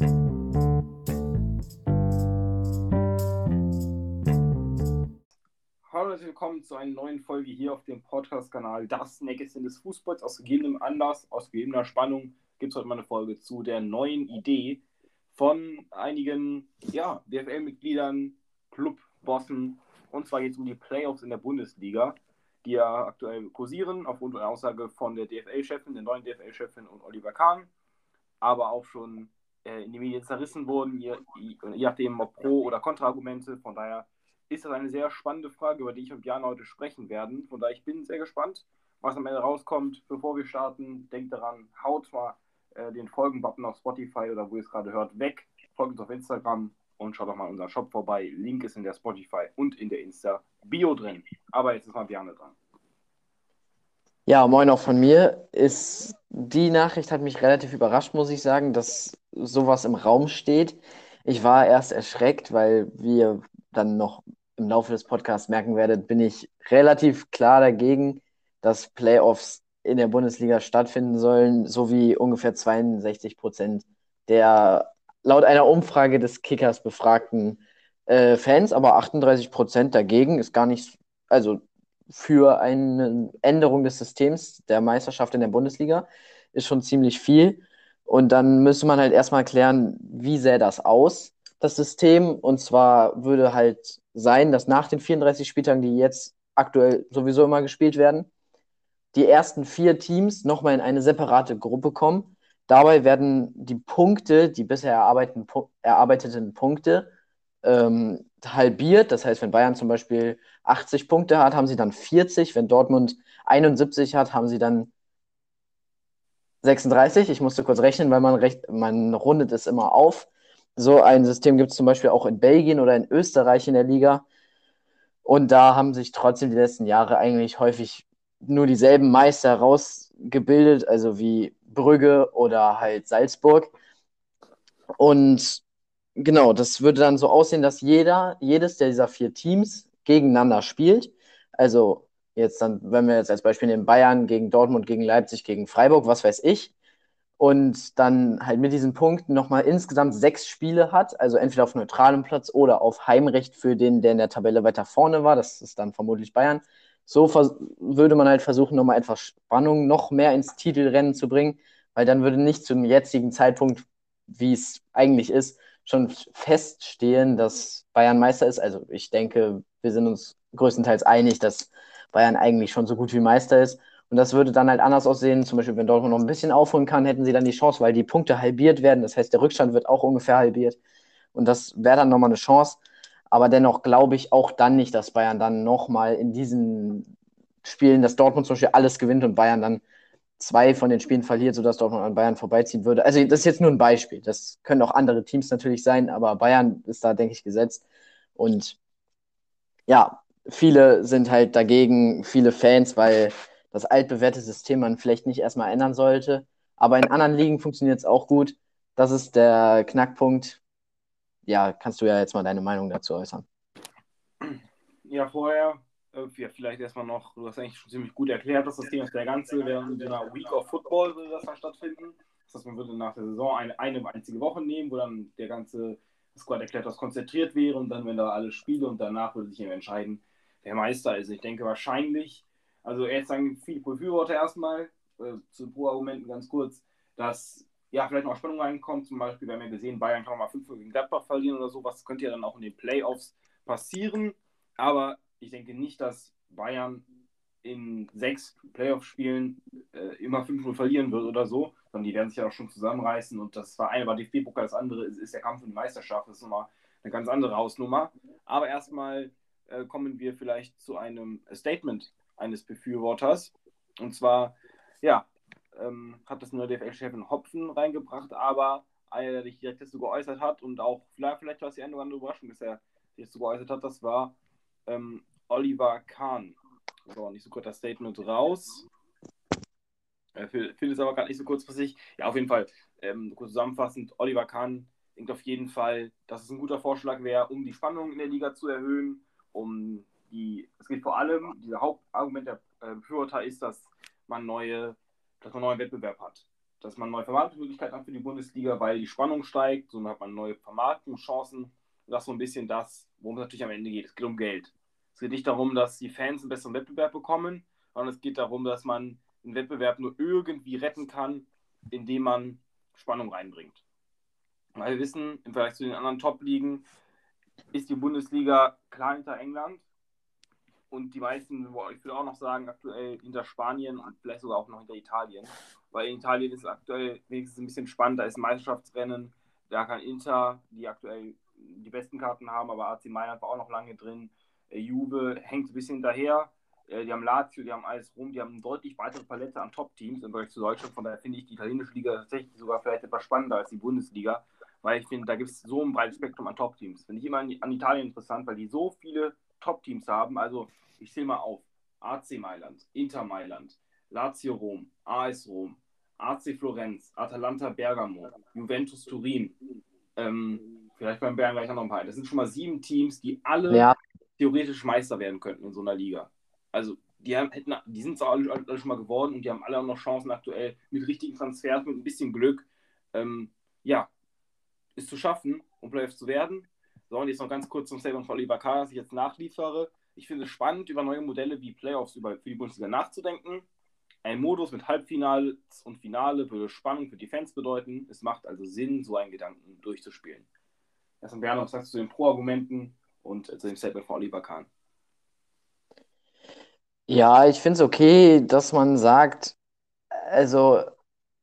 Hallo und willkommen zu einer neuen Folge hier auf dem Podcast-Kanal Das Nächste des Fußballs. Aus gegebenem Anlass, aus gegebener Spannung gibt es heute mal eine Folge zu der neuen Idee von einigen ja, DFL-Mitgliedern, Clubbossen. Und zwar geht es um die Playoffs in der Bundesliga, die ja aktuell kursieren, aufgrund einer Aussage von der DFL-Chefin, der neuen DFL-Chefin und Oliver Kahn, aber auch schon äh, in die Medien zerrissen wurden, je, je nachdem ob Pro- oder Kontraargumente. Von daher ist das eine sehr spannende Frage, über die ich und Jan heute sprechen werden. Von daher ich bin sehr gespannt, was am Ende rauskommt. Bevor wir starten, denkt daran, haut mal äh, den Folgen-Button auf Spotify oder wo ihr es gerade hört, weg. Folgt uns auf Instagram und schaut doch mal in unseren Shop vorbei. Link ist in der Spotify und in der Insta-Bio drin. Aber jetzt ist mal Bjarne dran. Ja, moin auch von mir. Ist, die Nachricht hat mich relativ überrascht, muss ich sagen, dass sowas im Raum steht. Ich war erst erschreckt, weil wir dann noch im Laufe des Podcasts merken werdet, bin ich relativ klar dagegen, dass Playoffs in der Bundesliga stattfinden sollen, so wie ungefähr 62 Prozent der laut einer Umfrage des Kickers befragten äh, Fans, aber 38 Prozent dagegen ist gar nicht, also für eine Änderung des Systems der Meisterschaft in der Bundesliga ist schon ziemlich viel. Und dann müsste man halt erstmal klären, wie sähe das aus, das System. Und zwar würde halt sein, dass nach den 34 Spieltagen, die jetzt aktuell sowieso immer gespielt werden, die ersten vier Teams nochmal in eine separate Gruppe kommen. Dabei werden die Punkte, die bisher erarbeiteten, Punkte, ähm, halbiert. Das heißt, wenn Bayern zum Beispiel 80 Punkte hat, haben sie dann 40. Wenn Dortmund 71 hat, haben sie dann 36. Ich musste kurz rechnen, weil man, recht, man rundet es immer auf. So ein System gibt es zum Beispiel auch in Belgien oder in Österreich in der Liga. Und da haben sich trotzdem die letzten Jahre eigentlich häufig nur dieselben Meister rausgebildet, also wie Brügge oder halt Salzburg. Und genau, das würde dann so aussehen, dass jeder, jedes dieser vier Teams gegeneinander spielt. Also jetzt dann, wenn wir jetzt als Beispiel nehmen, Bayern gegen Dortmund, gegen Leipzig, gegen Freiburg, was weiß ich. Und dann halt mit diesen Punkten nochmal insgesamt sechs Spiele hat, also entweder auf neutralem Platz oder auf Heimrecht für den, der in der Tabelle weiter vorne war. Das ist dann vermutlich Bayern. So würde man halt versuchen, nochmal etwas Spannung noch mehr ins Titelrennen zu bringen, weil dann würde nicht zum jetzigen Zeitpunkt, wie es eigentlich ist, schon feststehen, dass Bayern Meister ist. Also ich denke, wir sind uns größtenteils einig, dass Bayern eigentlich schon so gut wie Meister ist. Und das würde dann halt anders aussehen. Zum Beispiel, wenn Dortmund noch ein bisschen aufholen kann, hätten sie dann die Chance, weil die Punkte halbiert werden. Das heißt, der Rückstand wird auch ungefähr halbiert. Und das wäre dann nochmal eine Chance. Aber dennoch glaube ich auch dann nicht, dass Bayern dann nochmal in diesen Spielen, dass Dortmund zum Beispiel alles gewinnt und Bayern dann zwei von den Spielen verliert, sodass Dortmund an Bayern vorbeiziehen würde. Also das ist jetzt nur ein Beispiel. Das können auch andere Teams natürlich sein, aber Bayern ist da, denke ich, gesetzt. Und ja, viele sind halt dagegen, viele Fans, weil das altbewährte System man vielleicht nicht erstmal ändern sollte. Aber in anderen Ligen funktioniert es auch gut. Das ist der Knackpunkt. Ja, kannst du ja jetzt mal deine Meinung dazu äußern. Ja, vorher, äh, ja, vielleicht erstmal noch, du hast eigentlich schon ziemlich gut erklärt, das System ist der ganze, während einer Week of Football würde das dann stattfinden. Das heißt, man würde nach der Saison eine, eine einzige Woche nehmen, wo dann der ganze Squad erklärt, was konzentriert wäre und dann, wenn da alle Spiele und danach würde sich eben entscheiden, wer Meister ist. Ich denke wahrscheinlich, also jetzt sagen viele Befürworter erstmal, äh, zu Pro-Argumenten ganz kurz, dass ja vielleicht noch Spannung reinkommt. Zum Beispiel, wir haben ja gesehen, Bayern kann mal 5 gegen Gladbach verlieren oder so. Was könnte ja dann auch in den Playoffs passieren. Aber ich denke nicht, dass Bayern in sechs Playoff-Spielen äh, immer 5-0 verlieren wird oder so, sondern die werden sich ja auch schon zusammenreißen. Und das war eine war DFB-Pokal, das andere ist, ist, der Kampf um die Meisterschaft. Das ist nochmal eine ganz andere Hausnummer. Aber erstmal äh, kommen wir vielleicht zu einem Statement eines Befürworters. Und zwar, ja, ähm, hat das nur DFL-Chefin Hopfen reingebracht, aber einer, der sich direkt dazu geäußert hat und auch vielleicht, vielleicht war es die eine oder andere Überraschung, dass er sich dazu geäußert hat, das war ähm, Oliver Kahn. So, nicht so kurz das Statement raus. Äh, Phil ist aber gerade nicht so kurzfristig. Ja, auf jeden Fall, ähm, kurz zusammenfassend, Oliver Kahn denkt auf jeden Fall, dass es ein guter Vorschlag wäre, um die Spannung in der Liga zu erhöhen, um die, es geht vor allem, dieser Hauptargument der äh, Befürworter ist, dass man neue, dass man neuen Wettbewerb hat. dass man neue Vermarktungsmöglichkeiten hat für die Bundesliga, weil die Spannung steigt, so hat man neue Vermarktungschancen. Das ist so ein bisschen das, worum es natürlich am Ende geht. Es geht um Geld. Es geht nicht darum, dass die Fans einen besseren Wettbewerb bekommen, sondern es geht darum, dass man den Wettbewerb nur irgendwie retten kann, indem man Spannung reinbringt. Weil wir wissen, im Vergleich zu den anderen Top-Ligen ist die Bundesliga klar hinter England und die meisten, ich will auch noch sagen, aktuell hinter Spanien und vielleicht sogar auch noch hinter Italien. Weil in Italien ist es aktuell wenigstens ein bisschen spannend, da ist ein Meisterschaftsrennen, da kann Inter, die aktuell die besten Karten haben, aber AC Mailand war auch noch lange drin. Äh, Juve hängt ein bisschen hinterher. Äh, die haben Lazio, die haben alles rum, die haben eine deutlich weitere Palette an Top-Teams im Vergleich zu Deutschland. Von daher finde ich die italienische Liga tatsächlich sogar vielleicht etwas spannender als die Bundesliga, weil ich finde, da gibt es so ein breites Spektrum an Top-Teams. Finde ich immer an Italien interessant, weil die so viele Top-Teams haben. Also ich zähle mal auf. AC Mailand, Inter Mailand, Lazio Rom, AS Rom, AC Florenz, Atalanta Bergamo, Juventus Turin, ähm, vielleicht beim Bayern gleich noch ein paar. Das sind schon mal sieben Teams, die alle ja. theoretisch Meister werden könnten in so einer Liga. Also die, haben, hätten, die sind zwar alle, alle, schon mal geworden und die haben alle auch noch Chancen aktuell mit richtigen Transfers, mit ein bisschen Glück. Ähm, ja, ist zu schaffen, um Playoffs zu werden. So, und jetzt noch ganz kurz zum Statement von Oliver K., das ich jetzt nachliefere. Ich finde es spannend, über neue Modelle wie Playoffs über, für die Bundesliga nachzudenken. Ein Modus mit Halbfinals und Finale würde Spannung für die Fans bedeuten. Es macht also Sinn, so einen Gedanken durchzuspielen. Erstmal Bernhard, was sagst du zu den Pro-Argumenten und zu dem Statement von Oliver Kahn? Ja, ich finde es okay, dass man sagt, also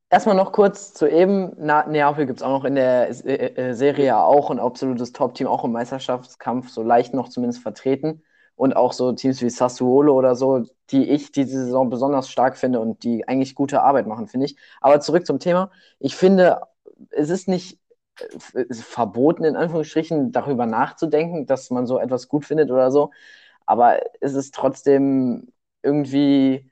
erstmal noch kurz zu eben, Na, Neapel gibt es auch noch in der äh, äh, Serie auch ein absolutes Top-Team, auch im Meisterschaftskampf, so leicht noch zumindest vertreten und auch so Teams wie Sassuolo oder so, die ich diese Saison besonders stark finde und die eigentlich gute Arbeit machen, finde ich. Aber zurück zum Thema. Ich finde, es ist nicht äh, verboten, in Anführungsstrichen, darüber nachzudenken, dass man so etwas gut findet oder so. Aber es ist trotzdem irgendwie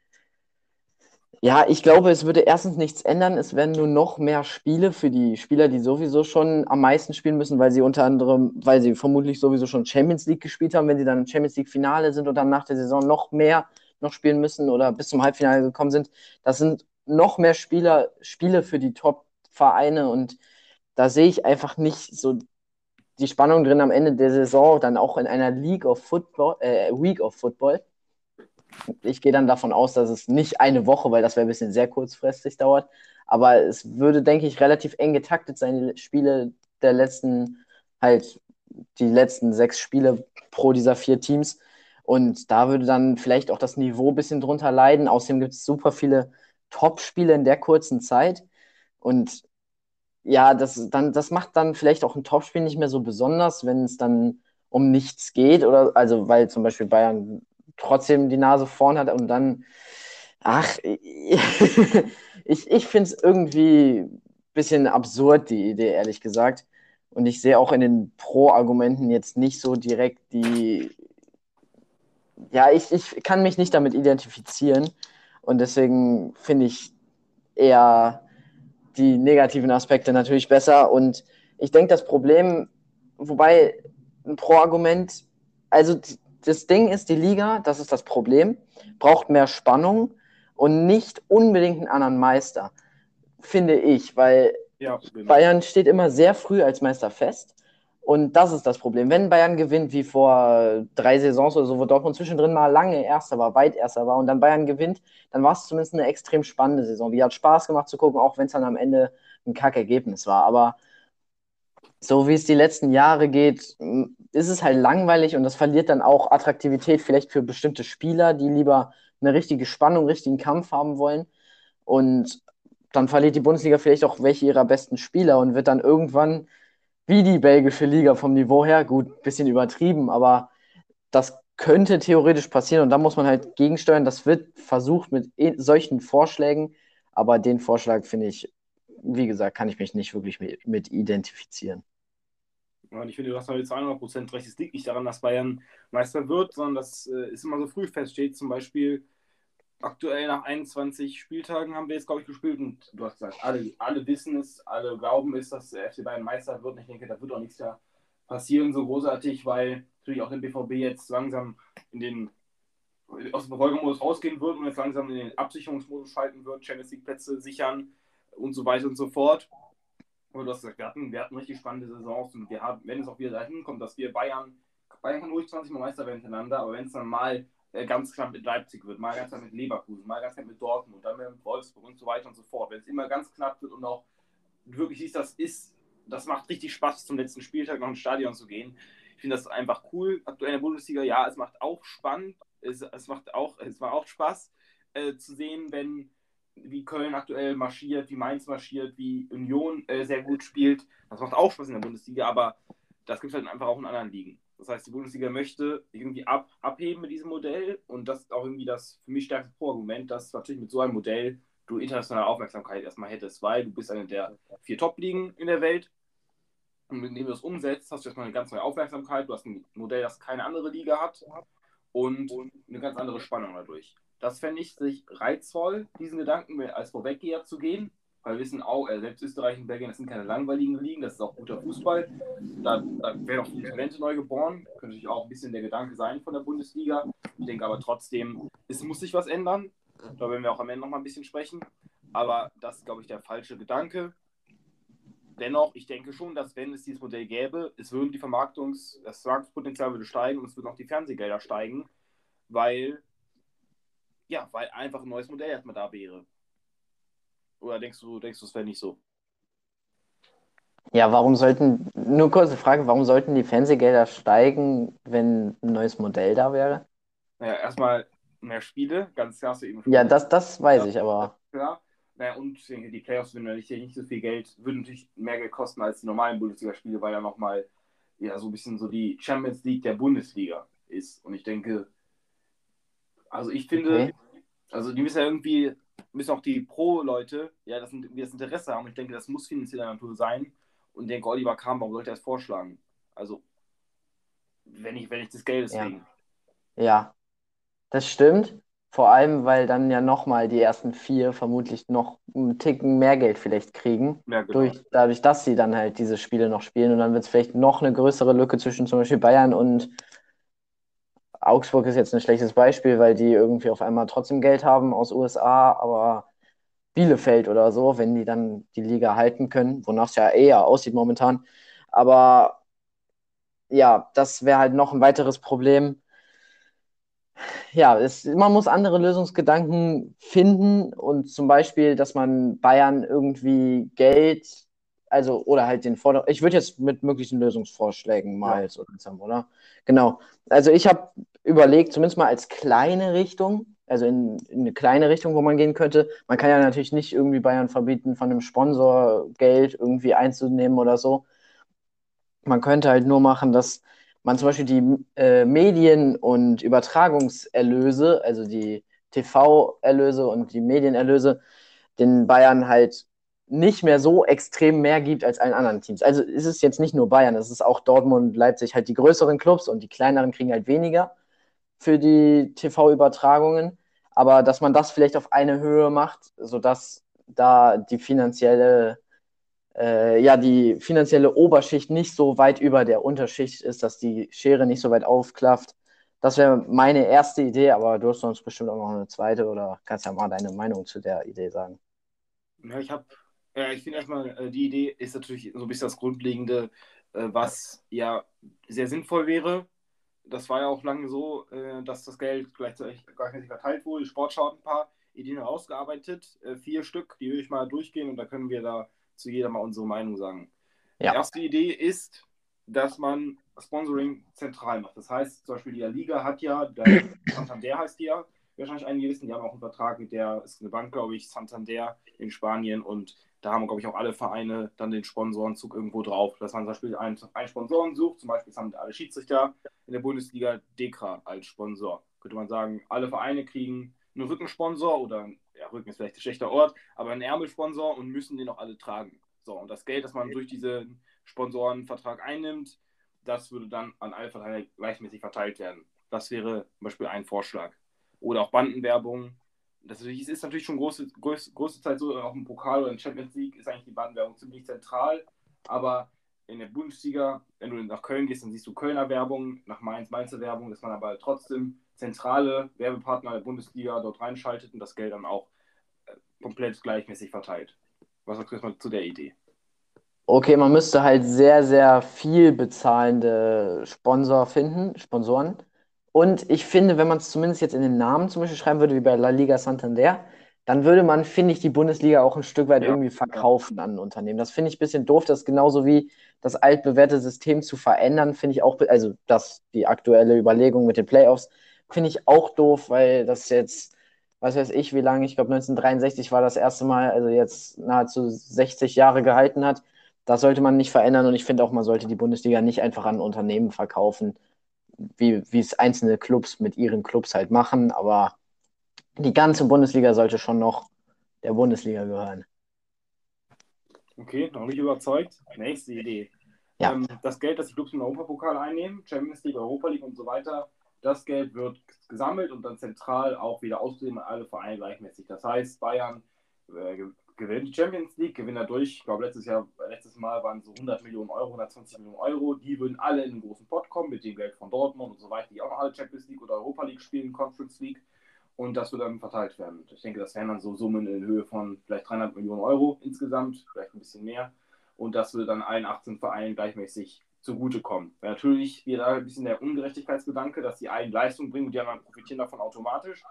ja, ich glaube, es würde erstens nichts ändern. Es werden nur noch mehr Spiele für die Spieler, die sowieso schon am meisten spielen müssen, weil sie unter anderem, weil sie vermutlich sowieso schon Champions League gespielt haben, wenn sie dann Champions League Finale sind und dann nach der Saison noch mehr noch spielen müssen oder bis zum Halbfinale gekommen sind. Das sind noch mehr Spieler, Spiele für die Top-Vereine und da sehe ich einfach nicht so die Spannung drin am Ende der Saison, dann auch in einer League of Football, äh, Week of Football ich gehe dann davon aus, dass es nicht eine Woche, weil das wäre ein bisschen sehr kurzfristig dauert, aber es würde, denke ich, relativ eng getaktet sein, die Spiele der letzten, halt die letzten sechs Spiele pro dieser vier Teams. Und da würde dann vielleicht auch das Niveau ein bisschen drunter leiden. Außerdem gibt es super viele Top-Spiele in der kurzen Zeit. Und ja, das, dann, das macht dann vielleicht auch ein Topspiel nicht mehr so besonders, wenn es dann um nichts geht. Oder also weil zum Beispiel Bayern trotzdem die Nase vorn hat und dann, ach, ich, ich finde es irgendwie ein bisschen absurd, die Idee, ehrlich gesagt. Und ich sehe auch in den Pro-Argumenten jetzt nicht so direkt die. Ja, ich, ich kann mich nicht damit identifizieren. Und deswegen finde ich eher die negativen Aspekte natürlich besser. Und ich denke, das Problem, wobei ein Pro-Argument, also das Ding ist, die Liga, das ist das Problem, braucht mehr Spannung und nicht unbedingt einen anderen Meister, finde ich, weil ja, Bayern steht immer sehr früh als Meister fest. Und das ist das Problem. Wenn Bayern gewinnt, wie vor drei Saisons oder so, wo Dortmund zwischendrin mal lange Erster war, weit Erster war, und dann Bayern gewinnt, dann war es zumindest eine extrem spannende Saison. Die hat Spaß gemacht zu gucken, auch wenn es dann am Ende ein Kackergebnis war. Aber so wie es die letzten Jahre geht, ist es halt langweilig und das verliert dann auch Attraktivität vielleicht für bestimmte Spieler, die lieber eine richtige Spannung, richtigen Kampf haben wollen. Und dann verliert die Bundesliga vielleicht auch welche ihrer besten Spieler und wird dann irgendwann wie die belgische Liga vom Niveau her, gut, bisschen übertrieben, aber das könnte theoretisch passieren und da muss man halt gegensteuern. Das wird versucht mit e, solchen Vorschlägen, aber den Vorschlag finde ich, wie gesagt, kann ich mich nicht wirklich mit, mit identifizieren. Und ich finde, du hast heute zu 100% recht. Es liegt nicht daran, dass Bayern Meister wird, sondern dass äh, es immer so früh feststeht. Zum Beispiel aktuell nach 21 Spieltagen haben wir jetzt, glaube ich, gespielt. Und du hast gesagt, alle, alle wissen es, alle glauben es, dass der FC Bayern Meister wird. Und ich denke, da wird auch nichts mehr passieren, so großartig, weil natürlich auch der BVB jetzt langsam in den aus dem Verfolgermodus rausgehen wird und jetzt langsam in den Absicherungsmodus schalten wird, Champions League Plätze sichern und so weiter und so fort. Und du hast gesagt, wir hatten, wir hatten richtig spannende Saisons und wir haben, wenn es auch wieder dahin kommt, dass wir Bayern, Bayern kann ruhig 20 Mal Meister werden hintereinander, aber wenn es dann mal äh, ganz knapp mit Leipzig wird, mal ganz knapp mit Leverkusen, mal ganz knapp mit Dortmund, dann mit Wolfsburg und so weiter und so fort, wenn es immer ganz knapp wird und auch wirklich siehst, das ist, das macht richtig Spaß, zum letzten Spieltag noch ins Stadion zu gehen. Ich finde das einfach cool. Aktuell in der Bundesliga, ja, es macht auch spannend, es, es macht auch, es macht auch Spaß äh, zu sehen, wenn wie Köln aktuell marschiert, wie Mainz marschiert, wie Union äh, sehr gut spielt. Das macht auch Spaß in der Bundesliga, aber das gibt es halt einfach auch in anderen Ligen. Das heißt, die Bundesliga möchte irgendwie ab, abheben mit diesem Modell und das ist auch irgendwie das für mich stärkste Pro-Argument, dass natürlich mit so einem Modell du internationale Aufmerksamkeit erstmal hättest, weil du bist eine der vier Top-Ligen in der Welt und indem du das umsetzt, hast du erstmal eine ganz neue Aufmerksamkeit, du hast ein Modell, das keine andere Liga hat und eine ganz andere Spannung dadurch. Das fände ich sich reizvoll, diesen Gedanken als Vorweggeher zu gehen, weil wir wissen auch, äh, selbst Österreich und Belgien, das sind keine langweiligen Ligen, das ist auch guter Fußball. Da, da werden auch viele Talente neu geboren. Könnte natürlich auch ein bisschen der Gedanke sein von der Bundesliga. Ich denke aber trotzdem, es muss sich was ändern. Da werden wir auch am Ende noch mal ein bisschen sprechen. Aber das ist, glaube ich, der falsche Gedanke. Dennoch, ich denke schon, dass wenn es dieses Modell gäbe, es würden die Vermarktungs-, das Vermarktungspotenzial würde steigen und es würden auch die Fernsehgelder steigen, weil, ja, weil einfach ein neues Modell erstmal da wäre. Oder denkst du, denkst du, es wäre nicht so? Ja, warum sollten, nur kurze Frage, warum sollten die Fernsehgelder steigen, wenn ein neues Modell da wäre? Naja, erstmal mehr Spiele, ganz klar hast du eben schon. Ja, das, das weiß ja, ich, aber. Ja, naja, und die Playoffs würden natürlich nicht so viel Geld, würden natürlich mehr Geld kosten als die normalen Bundesligaspiele, weil ja nochmal ja, so ein bisschen so die Champions League der Bundesliga ist. Und ich denke, also ich finde, okay. also die müssen ja irgendwie müssen auch die Pro-Leute ja das, das Interesse haben. Ich denke, das muss finanzieller Natur sein. Und denke, Oliver Kahn, warum sollte er es vorschlagen? Also, wenn ich, wenn ich das Geld deswegen. Ja. ja, das stimmt. Vor allem, weil dann ja nochmal die ersten vier vermutlich noch einen Ticken mehr Geld vielleicht kriegen. Ja, genau. durch, dadurch, dass sie dann halt diese Spiele noch spielen. Und dann wird es vielleicht noch eine größere Lücke zwischen zum Beispiel Bayern und Augsburg ist jetzt ein schlechtes Beispiel, weil die irgendwie auf einmal trotzdem Geld haben aus USA, aber Bielefeld oder so, wenn die dann die Liga halten können, wonach es ja eher aussieht momentan. Aber ja, das wäre halt noch ein weiteres Problem. Ja, es, man muss andere Lösungsgedanken finden und zum Beispiel, dass man Bayern irgendwie Geld, also oder halt den Vorder ich würde jetzt mit möglichen Lösungsvorschlägen mal ja. so langsam, oder? Genau. Also ich habe überlegt, zumindest mal als kleine Richtung, also in, in, eine kleine Richtung, wo man gehen könnte. Man kann ja natürlich nicht irgendwie Bayern verbieten, von einem Sponsor Geld irgendwie einzunehmen oder so. Man könnte halt nur machen, dass man zum Beispiel die äh, Medien- und Übertragungserlöse, also die TV-Erlöse und die Medienerlöse, den Bayern halt nicht mehr so extrem mehr gibt als allen anderen Teams. Also ist es jetzt nicht nur Bayern, es ist auch Dortmund, Leipzig halt die größeren Clubs und die kleineren kriegen halt weniger für die TV-Übertragungen, aber dass man das vielleicht auf eine Höhe macht, sodass da die finanzielle, äh, ja, die finanzielle Oberschicht nicht so weit über der Unterschicht ist, dass die Schere nicht so weit aufklafft. Das wäre meine erste Idee, aber du hast sonst bestimmt auch noch eine zweite oder kannst ja mal deine Meinung zu der Idee sagen. Ja, ich habe, ja, ich finde erstmal, äh, die Idee ist natürlich so ein bisschen das Grundlegende, äh, was ja sehr sinnvoll wäre, das war ja auch lange so, äh, dass das Geld gleichzeitig gleichzeitig verteilt wurde. Die Sportschau hat ein paar Ideen herausgearbeitet, äh, vier Stück, die will ich mal durchgehen und da können wir da zu jeder mal unsere Meinung sagen. Ja. Die erste Idee ist, dass man Sponsoring zentral macht. Das heißt, zum Beispiel die Liga hat ja, der Santander heißt die ja, wahrscheinlich einige wissen, die haben auch einen Vertrag mit der, ist eine Bank, glaube ich, Santander in Spanien und da haben, glaube ich, auch alle Vereine dann den Sponsorenzug irgendwo drauf, dass man zum Beispiel einen, einen Sponsoren sucht. Zum Beispiel haben alle Schiedsrichter in der Bundesliga Dekra als Sponsor. Könnte man sagen, alle Vereine kriegen einen Rückensponsor oder, ja, Rücken ist vielleicht ein schlechter Ort, aber einen Ärmelsponsor und müssen den auch alle tragen. So, und das Geld, das man durch diesen Sponsorenvertrag einnimmt, das würde dann an alle Vereine gleichmäßig verteilt werden. Das wäre zum Beispiel ein Vorschlag. Oder auch Bandenwerbung, das ist natürlich schon große, große, große Zeit so, auch im Pokal oder in Champions League ist eigentlich die Bandenwerbung ziemlich zentral, aber in der Bundesliga, wenn du nach Köln gehst, dann siehst du Kölner Werbung, nach Mainz Mainzer Werbung, dass man aber trotzdem zentrale Werbepartner der Bundesliga dort reinschaltet und das Geld dann auch äh, komplett gleichmäßig verteilt. Was sagst du zu der Idee? Okay, man müsste halt sehr, sehr viel bezahlende Sponsor finden, Sponsoren. Und ich finde, wenn man es zumindest jetzt in den Namen zum Beispiel schreiben würde, wie bei La Liga Santander, dann würde man, finde ich, die Bundesliga auch ein Stück weit Ja. irgendwie verkaufen an ein Unternehmen. Das finde ich ein bisschen doof. Das genauso wie das altbewährte System zu verändern, finde ich auch, also das, die aktuelle Überlegung mit den Playoffs, finde ich auch doof, weil das jetzt, was weiß ich, wie lange, ich glaube 1963 war das erste Mal, also jetzt nahezu 60 Jahre gehalten hat. Das sollte man nicht verändern und ich finde auch, man sollte die Bundesliga nicht einfach an Unternehmen verkaufen, wie, wie es einzelne Clubs mit ihren Clubs halt machen, aber die ganze Bundesliga sollte schon noch der Bundesliga gehören. Okay, noch nicht überzeugt. Nächste Idee. Ja. Ähm, das Geld, das die Clubs im Europapokal einnehmen, Champions League, Europa League und so weiter, das Geld wird gesammelt und dann zentral auch wieder ausgegeben an alle Vereine gleichmäßig. Das heißt, Bayern äh, gewinnt die Champions League, gewinnt dadurch, ich glaube, letztes Jahr, letztes Mal waren so 100 Millionen Euro, 120 Millionen Euro. Die würden alle in einen großen Pot kommen mit dem Geld von Dortmund und so weiter, die auch noch alle Champions League oder Europa League spielen, Conference League. Und das wird dann verteilt werden. Ich denke, das wären dann so Summen in Höhe von vielleicht 300 Millionen Euro insgesamt, vielleicht ein bisschen mehr. Und das würde dann allen 18 Vereinen gleichmäßig zugutekommen. Weil natürlich wieder ein bisschen der Ungerechtigkeitsgedanke, dass die einen Leistung bringen und die anderen profitieren davon automatisch.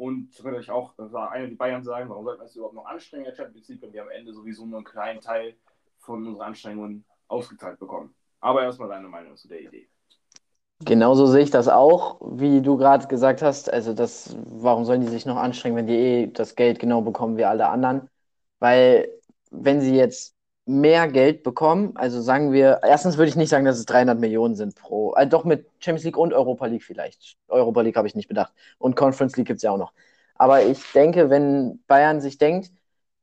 Und ich könnte euch auch äh, eine wie Bayern sagen, warum sollten wir es überhaupt noch anstrengen der Champions League, wenn wir am Ende sowieso nur einen kleinen Teil von unseren Anstrengungen ausgezahlt bekommen. Aber erstmal deine Meinung zu der Idee. Genauso sehe ich das auch, wie du gerade gesagt hast. Also das, warum sollen die sich noch anstrengen, wenn die eh das Geld genau bekommen wie alle anderen? Weil wenn sie jetzt mehr Geld bekommen, also sagen wir, erstens würde ich nicht sagen, dass es 300 Millionen sind pro, äh, doch mit Champions League und Europa League vielleicht. Europa League habe ich nicht bedacht. Und Conference League gibt es ja auch noch. Aber ich denke, wenn Bayern sich denkt,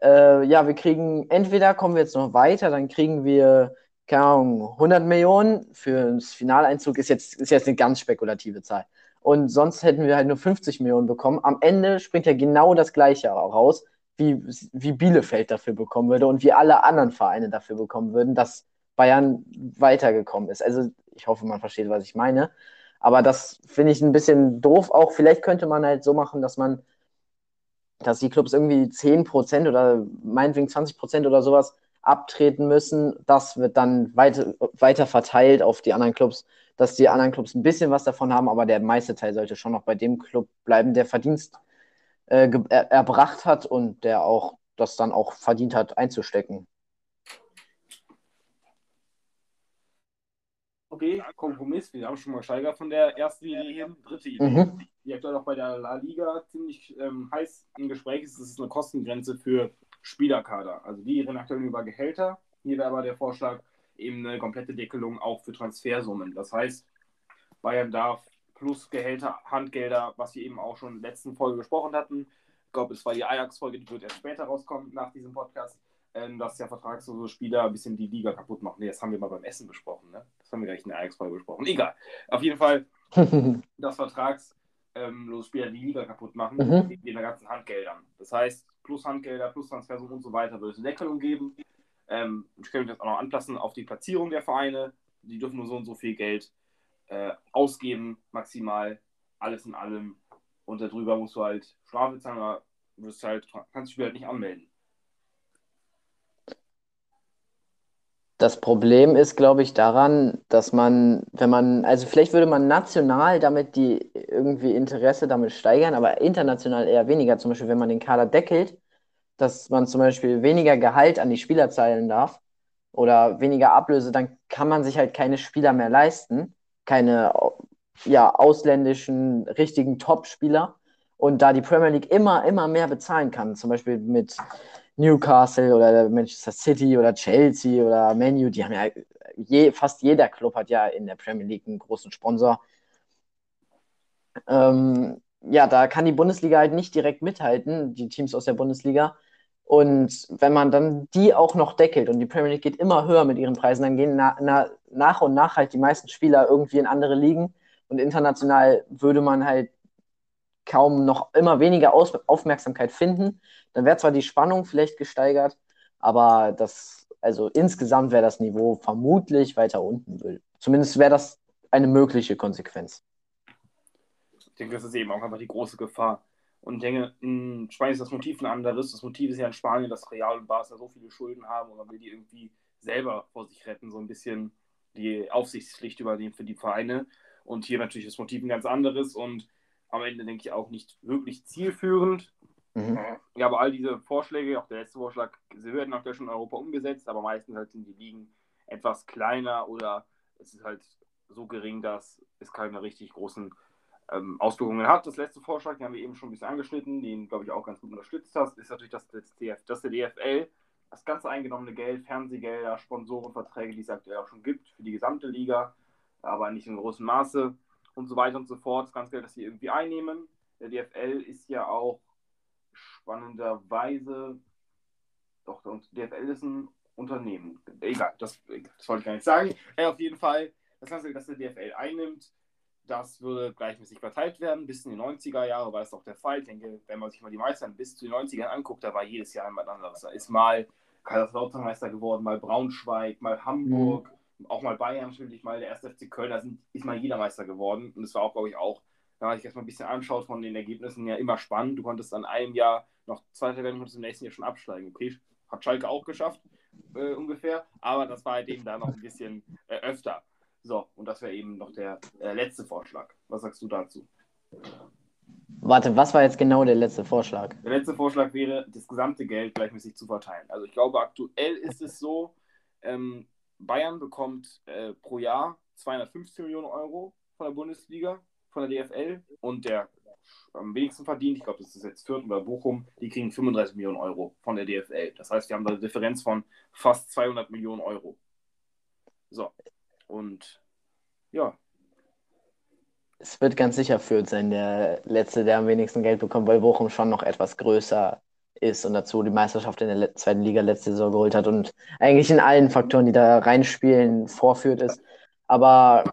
äh, ja, wir kriegen, entweder kommen wir jetzt noch weiter, dann kriegen wir keine Ahnung, 100 Millionen für das Finaleinzug ist jetzt, ist jetzt eine ganz spekulative Zahl. Und sonst hätten wir halt nur 50 Millionen bekommen. Am Ende springt ja genau das Gleiche raus, wie, wie Bielefeld dafür bekommen würde und wie alle anderen Vereine dafür bekommen würden, dass Bayern weitergekommen ist. Also ich hoffe, man versteht, was ich meine. Aber das finde ich ein bisschen doof auch. Vielleicht könnte man halt so machen, dass man, dass die Clubs irgendwie 10% oder meinetwegen 20% oder sowas abtreten müssen. Das wird dann weiter, weiter verteilt auf die anderen Clubs, dass die anderen Clubs ein bisschen was davon haben, aber der meiste Teil sollte schon noch bei dem Club bleiben, der Verdienst äh, er, erbracht hat und der auch das dann auch verdient hat einzustecken. Okay, Kompromiss. Wir haben schon mal Steiger von der ersten Idee hin. Dritte Idee, Mhm. die aktuell auch bei der La Liga ziemlich ähm, heiß im Gespräch ist. Das ist eine Kostengrenze für Spielerkader. Also die reden aktuell über Gehälter. Hier wäre aber der Vorschlag eben eine komplette Deckelung auch für Transfersummen. Das heißt, Bayern darf plus Gehälter, Handgelder, was wir eben auch schon in der letzten Folge gesprochen hatten. Ich glaube, es war die Ajax-Folge, die wird erst später rauskommen nach diesem Podcast, ähm, dass der vertragslose Spieler ein bisschen die Liga kaputt macht. Nee, das haben wir mal beim Essen besprochen. Ne? Das haben wir gleich in der Ajax-Folge besprochen. Egal. Auf jeden Fall, dass vertragslose Spieler die Liga kaputt machen, Mhm. wegen den ganzen Handgeldern. Das heißt, plus Handgelder, plus Transfersummen und so weiter wird es eine Deckelung geben. Ähm, ich könnte das auch noch anpassen auf die Platzierung der Vereine. Die dürfen nur so und so viel Geld äh, ausgeben, maximal, alles in allem. Und darüber musst du halt Strafe zahlen, aber wirst halt, kannst Spiel halt nicht anmelden. Das Problem ist, glaube ich, daran, dass man, wenn man, also vielleicht würde man national damit die irgendwie Interesse damit steigern, aber international eher weniger. Zum Beispiel, wenn man den Kader deckelt, dass man zum Beispiel weniger Gehalt an die Spieler zahlen darf oder weniger Ablöse, dann kann man sich halt keine Spieler mehr leisten, keine ja, ausländischen richtigen Top-Spieler. Und da die Premier League immer, immer mehr bezahlen kann, zum Beispiel mit Newcastle oder Manchester City oder Chelsea oder Manu, die haben ja je, fast jeder Club hat ja in der Premier League einen großen Sponsor. Ähm, ja, da kann die Bundesliga halt nicht direkt mithalten, die Teams aus der Bundesliga. Und wenn man dann die auch noch deckelt und die Premier League geht immer höher mit ihren Preisen, dann gehen na, na, nach und nach halt die meisten Spieler irgendwie in andere Ligen. Und international würde man halt kaum noch immer weniger Aus Aufmerksamkeit finden. Dann wäre zwar die Spannung vielleicht gesteigert, aber das, also insgesamt wäre das Niveau vermutlich weiter unten. Will. Zumindest wäre das eine mögliche Konsequenz. Ich denke, das ist eben auch einfach die große Gefahr. Und ich denke, in Spanien ist das Motiv ein anderes. Das Motiv ist ja in Spanien, dass Real und Barca so viele Schulden haben und man will die irgendwie selber vor sich retten, so ein bisschen die Aufsichtspflicht übernehmen für die Vereine. Und hier natürlich das Motiv ein ganz anderes und am Ende denke ich auch nicht wirklich zielführend. Mhm. Ja, aber all diese Vorschläge, auch der letzte Vorschlag, sie werden aktuell schon in Europa umgesetzt, aber meistens halt sind die Ligen etwas kleiner oder es ist halt so gering, dass es keine richtig großen ähm, Auswirkungen hat. Das letzte Vorschlag, den haben wir eben schon ein bisschen angeschnitten, den glaube ich auch ganz gut unterstützt hast, ist natürlich, dass, das DF, dass der DFL das ganze eingenommene Geld, Fernsehgelder, Sponsorenverträge, die es aktuell auch schon gibt, für die gesamte Liga, aber nicht in großem Maße und so weiter und so fort, das ganze Geld, das sie irgendwie einnehmen. Der DFL ist ja auch spannenderweise, doch, der DFL ist ein Unternehmen. Egal, das, das wollte ich gar nicht sagen. Ja, auf jeden Fall, das ganze Geld, das der DFL einnimmt, das würde gleichmäßig verteilt werden. Bis in die 90er Jahre war es auch der Fall. Ich denke, wenn man sich mal die Meister bis zu den 90ern anguckt, da war jedes Jahr jemand anderes. Da ist mal Kaiserslautern Meister geworden, mal Braunschweig, mal Hamburg, mhm. auch mal Bayern natürlich, mal der erste FC Köln. Da sind, ist mal jeder Meister geworden. Und es war auch, glaube ich, auch, wenn man sich erstmal ein bisschen anschaut von den Ergebnissen, ja immer spannend. Du konntest dann einem Jahr noch zweiter werden, konntest im nächsten Jahr schon absteigen. Okay, hat Schalke auch geschafft, äh, ungefähr. Aber das war halt eben da noch ein bisschen äh, öfter. So, und das wäre eben noch der äh, letzte Vorschlag. Was sagst du dazu? Warte, was war jetzt genau der letzte Vorschlag? Der letzte Vorschlag wäre, das gesamte Geld gleichmäßig zu verteilen. Also ich glaube, aktuell ist es so, ähm, Bayern bekommt äh, pro Jahr 215 Millionen Euro von der Bundesliga, von der DFL und der am wenigsten verdient, ich glaube, das ist jetzt Fürth oder Bochum, die kriegen 35 Millionen Euro von der DFL. Das heißt, wir haben da eine Differenz von fast 200 Millionen Euro. So, und ja. Es wird ganz sicher Fürth sein, der Letzte, der am wenigsten Geld bekommt, weil Bochum schon noch etwas größer ist und dazu die Meisterschaft in der zweiten Liga letzte Saison geholt hat und eigentlich in allen Faktoren, die da reinspielen, vorführt ist. Aber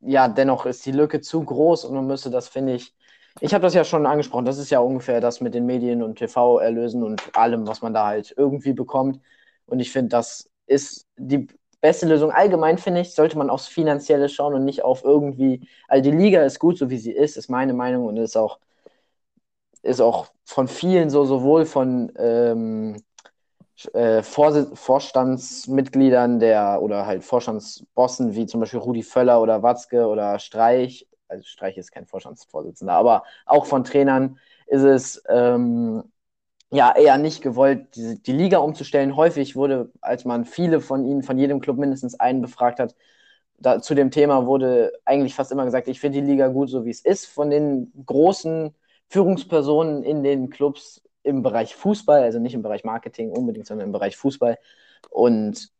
ja, dennoch ist die Lücke zu groß und man müsste das, finde ich, ich habe das ja schon angesprochen, das ist ja ungefähr das mit den Medien und TV-Erlösen und allem, was man da halt irgendwie bekommt. Und ich finde, das ist die beste Lösung. Allgemein finde ich, sollte man aufs Finanzielle schauen und nicht auf irgendwie. Also die Liga ist gut, so wie sie ist, ist meine Meinung und ist auch, ist auch von vielen so, sowohl von ähm, äh, Vor Vorstandsmitgliedern der oder halt Vorstandsbossen wie zum Beispiel Rudi Völler oder Watzke oder Streich, also Streich ist kein Vorstandsvorsitzender, aber auch von Trainern ist es ähm, ja eher nicht gewollt, die, die Liga umzustellen. Häufig wurde, als man viele von ihnen, von jedem Club mindestens einen befragt hat, da, zu dem Thema wurde eigentlich fast immer gesagt, ich finde die Liga gut, so wie es ist. Von den großen Führungspersonen in den Clubs im Bereich Fußball, also nicht im Bereich Marketing unbedingt, sondern im Bereich Fußball. Und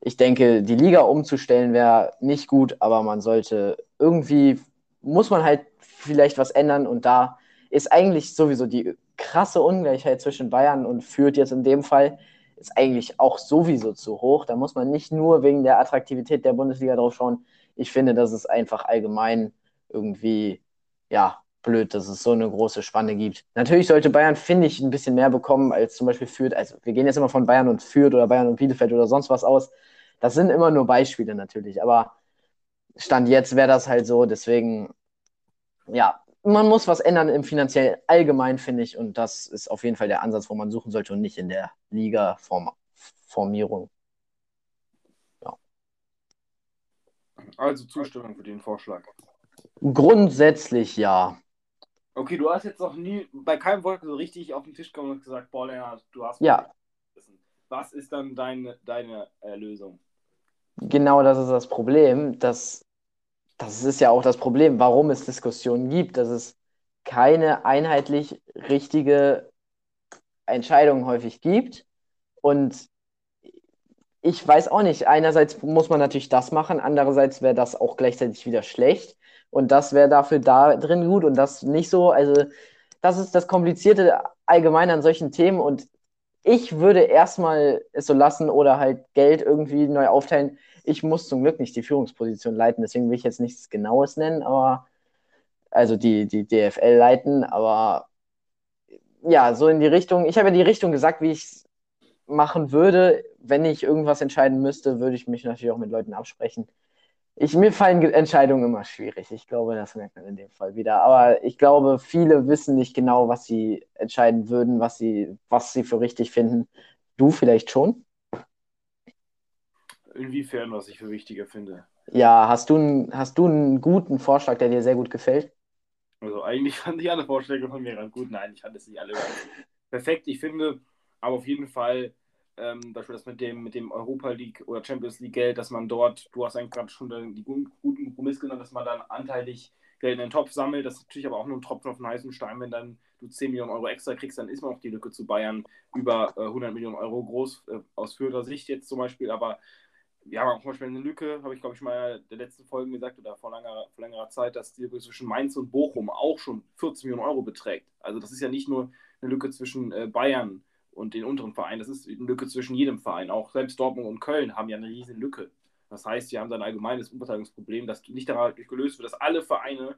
ich denke, die Liga umzustellen wäre nicht gut, aber man sollte irgendwie, muss man halt vielleicht was ändern und da ist eigentlich sowieso die krasse Ungleichheit zwischen Bayern und Fürth jetzt in dem Fall ist eigentlich auch sowieso zu hoch. Da muss man nicht nur wegen der Attraktivität der Bundesliga drauf schauen. Ich finde, dass es einfach allgemein irgendwie, ja, blöd, dass es so eine große Spanne gibt. Natürlich sollte Bayern, finde ich, ein bisschen mehr bekommen als zum Beispiel Fürth. Also wir gehen jetzt immer von Bayern und Fürth oder Bayern und Bielefeld oder sonst was aus. Das sind immer nur Beispiele natürlich, aber Stand jetzt wäre das halt so. Deswegen, ja, man muss was ändern im finanziell allgemein, finde ich. Und das ist auf jeden Fall der Ansatz, wo man suchen sollte und nicht in der Liga-Formierung. Ja. Also Zustimmung für den Vorschlag. Grundsätzlich ja. Okay, du hast jetzt noch nie bei keinem Wort so richtig auf den Tisch gekommen und gesagt, boah, Lennart, du hast. Ja. Was ist dann deine, deine äh, Lösung? Genau das ist das Problem, dass das ist ja auch das Problem, warum es Diskussionen gibt, dass es keine einheitlich richtige Entscheidung häufig gibt. Und ich weiß auch nicht, einerseits muss man natürlich das machen, andererseits wäre das auch gleichzeitig wieder schlecht. Und das wäre dafür da drin gut und das nicht so. Also, das ist das Komplizierte allgemein an solchen Themen. Und ich würde erstmal es so lassen oder halt Geld irgendwie neu aufteilen. Ich muss zum Glück nicht die Führungsposition leiten, deswegen will ich jetzt nichts Genaues nennen, aber also die, die DFL leiten, aber ja, so in die Richtung. Ich habe ja die Richtung gesagt, wie ich es machen würde. Wenn ich irgendwas entscheiden müsste, würde ich mich natürlich auch mit Leuten absprechen. Ich, mir fallen Entscheidungen immer schwierig. Ich glaube, das merkt man in dem Fall wieder. Aber ich glaube, viele wissen nicht genau, was sie entscheiden würden, was sie, was sie für richtig finden. Du vielleicht schon? Inwiefern, was ich für wichtiger finde. Ja, hast du, einen, hast du einen guten Vorschlag, der dir sehr gut gefällt? Also eigentlich fand ich alle Vorschläge von mir ganz gut. Nein, ich fand es nicht alle perfekt. Ich finde aber auf jeden Fall, ähm, Beispiel das mit dem, mit dem Europa League oder Champions League Geld, dass man dort, du hast eigentlich gerade schon die guten Kompromiss genannt, dass man dann anteilig Geld in den Topf sammelt. Das ist natürlich aber auch nur ein Tropfen auf den heißen Stein. Wenn dann du 10 Millionen Euro extra kriegst, dann ist man auch die Lücke zu Bayern über äh, 100 Millionen Euro groß, äh, aus Fürther Sicht jetzt zum Beispiel. Aber wir haben auch zum Beispiel eine Lücke, habe ich glaube ich mal in der letzten Folge gesagt oder vor längerer, vor längerer Zeit, dass die Lücke zwischen Mainz und Bochum auch schon 14 Millionen Euro beträgt. Also das ist ja nicht nur eine Lücke zwischen äh, Bayern und den unteren Vereinen, das ist eine Lücke zwischen jedem Verein. Auch selbst Dortmund und Köln haben ja eine riesen Lücke. Das heißt, sie haben dann ein allgemeines Umverteilungsproblem, das nicht dadurch gelöst wird, dass alle Vereine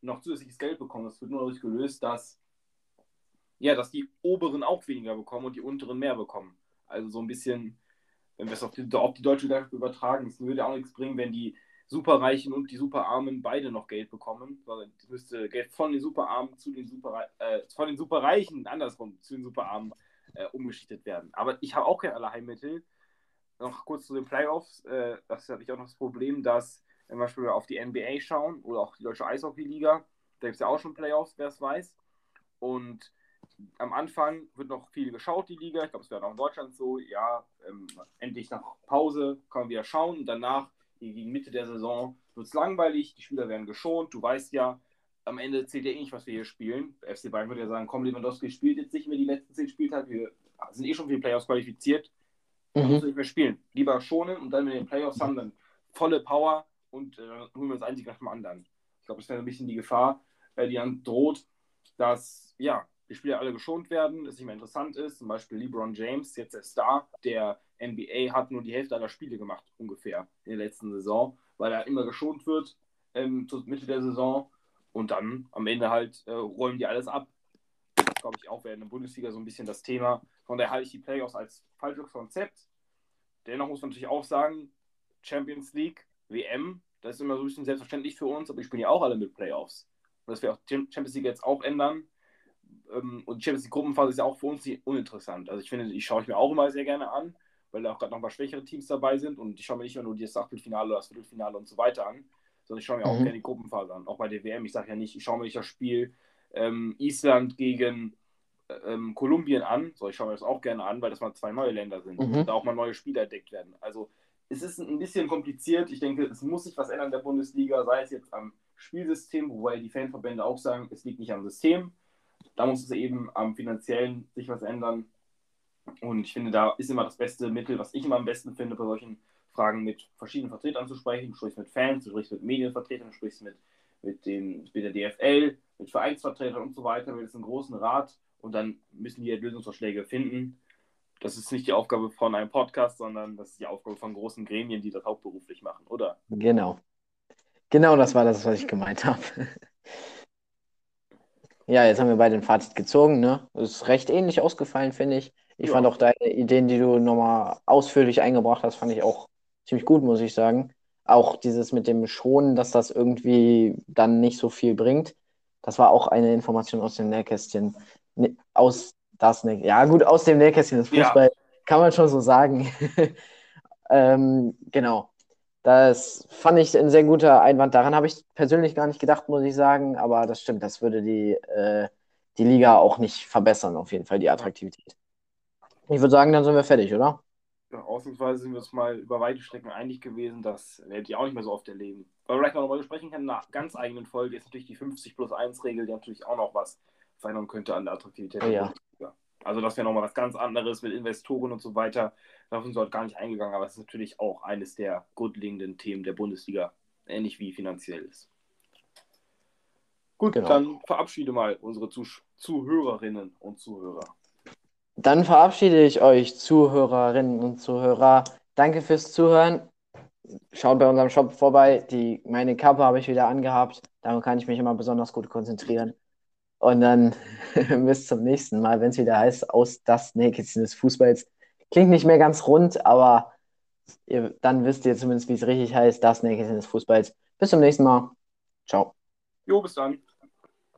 noch zusätzliches Geld bekommen. Das wird nur dadurch gelöst, dass, ja, dass die oberen auch weniger bekommen und die unteren mehr bekommen. Also so ein bisschen wenn wir es auf die, auf die deutsche Gesellschaft übertragen, es würde auch nichts bringen, wenn die Superreichen und die Superarmen beide noch Geld bekommen. Es müsste Geld von den Superarmen zu den Super äh, von den Superreichen andersrum zu den Superarmen äh, umgeschichtet werden. Aber ich habe auch keine Allheilmittel. Noch kurz zu den Playoffs. Äh, das habe ich auch noch das Problem, dass, wenn wir Beispiel auf die NBA schauen oder auch die deutsche Eishockey-Liga, da gibt es ja auch schon Playoffs, wer es weiß. Und am Anfang wird noch viel geschaut, die Liga. Ich glaube, es wäre auch in Deutschland so. Ja, ähm, endlich nach Pause kann man wieder schauen. Und danach, gegen Mitte der Saison, wird es langweilig. Die Spieler werden geschont. Du weißt ja, am Ende zählt ja eh nicht, was wir hier spielen. FC Bayern würde ja sagen: Komm, Lewandowski spielt jetzt nicht mehr die letzten zehn Spieltage. Wir sind eh schon für die Playoffs qualifiziert. Mhm. Muss nicht mehr spielen. Lieber schonen und dann, wenn wir den Playoffs haben, dann volle Power und äh, holen wir uns einen Sieg nach dem anderen. Ich glaube, das wäre ein bisschen die Gefahr, äh, die dann droht, dass, ja, die Spieler alle geschont werden, es nicht mehr interessant ist. Zum Beispiel LeBron James, jetzt der Star der NBA, hat nur die Hälfte aller Spiele gemacht, ungefähr in der letzten Saison, weil er immer geschont wird ähm, zur Mitte der Saison und dann am Ende halt äh, räumen die alles ab. Das glaube ich auch wäre in der Bundesliga so ein bisschen das Thema. Von daher halte ich die Playoffs als falsches Konzept. Dennoch muss man natürlich auch sagen, Champions League, WM, das ist immer so ein bisschen selbstverständlich für uns, aber ich spielen ja auch alle mit Playoffs. Und das wir auch Champions League jetzt auch ändern ähm, und die Champions League Gruppenphase ist ja auch für uns uninteressant. Also ich finde, die schaue ich mir auch immer sehr gerne an, weil da auch gerade noch mal schwächere Teams dabei sind und ich schaue mir nicht nur das Achtelfinale oder das Viertelfinale und so weiter an, sondern ich schaue mir mhm. auch gerne die Gruppenphase an. Auch bei der WM, ich sage ja nicht, ich schaue mir nicht das Spiel ähm, Island gegen äh, ähm, Kolumbien an, so ich schaue mir das auch gerne an, weil das mal zwei neue Länder sind mhm. und da auch mal neue Spieler entdeckt werden. Also es ist ein bisschen kompliziert. Ich denke, es muss sich was ändern in der Bundesliga, sei es jetzt am Spielsystem, wobei die Fanverbände auch sagen, es liegt nicht am System, da muss es eben am finanziellen sich was ändern. Und ich finde, da ist immer das beste Mittel, was ich immer am besten finde, bei solchen Fragen mit verschiedenen Vertretern zu sprechen. Du sprichst mit Fans, du sprichst mit Medienvertretern, du sprichst mit, mit, dem, mit der DFL, mit Vereinsvertretern und so weiter, mit einem großen Rat und dann müssen die Lösungsvorschläge finden. Das ist nicht die Aufgabe von einem Podcast, sondern das ist die Aufgabe von großen Gremien, die das hauptberuflich machen, oder? Genau. Genau das war das, was ich gemeint habe. Ja, jetzt haben wir beide ein Fazit gezogen, ne? Das ist recht ähnlich ausgefallen, finde ich. Ich ja. fand auch deine Ideen, die du nochmal ausführlich eingebracht hast, fand ich auch ziemlich gut, muss ich sagen. Auch dieses mit dem Schonen, dass das irgendwie dann nicht so viel bringt. Das war auch eine Information aus dem Nähkästchen. Aus das Näh Ja, gut, aus dem Nähkästchen des Fußball ja. kann man schon so sagen. ähm, genau. Das fand ich ein sehr guter Einwand. Daran habe ich persönlich gar nicht gedacht, muss ich sagen. Aber das stimmt, das würde die, äh, die Liga auch nicht verbessern, auf jeden Fall, die Attraktivität. Ich würde sagen, dann sind wir fertig, oder? Ja, ausnahmsweise sind wir uns mal über weite Strecken einig gewesen, das werdet ihr auch nicht mehr so oft erleben. Weil wir vielleicht noch darüber sprechen können, einer ganz eigenen Folge ist natürlich die 50 plus 1 Regel, die natürlich auch noch was verändern könnte an der Attraktivität. Oh, ja. Also das wäre nochmal was ganz anderes mit Investoren und so weiter. Darauf sind wir heute gar nicht eingegangen, aber es ist natürlich auch eines der grundlegenden Themen der Bundesliga, ähnlich wie finanziell ist. Gut, genau. dann verabschiede mal unsere Zuh Zuhörerinnen und Zuhörer. Dann verabschiede ich euch, Zuhörerinnen und Zuhörer. Danke fürs Zuhören. Schaut bei unserem Shop vorbei. Die, meine Kappe habe ich wieder angehabt. Damit kann ich mich immer besonders gut konzentrieren. Und dann bis zum nächsten Mal, wenn es wieder heißt, aus das Nähkästchen des Fußballs. Klingt nicht mehr ganz rund, aber ihr, dann wisst ihr zumindest, wie es richtig heißt, das Nähkästchen des Fußballs. Bis zum nächsten Mal. Ciao. Jo, bis dann.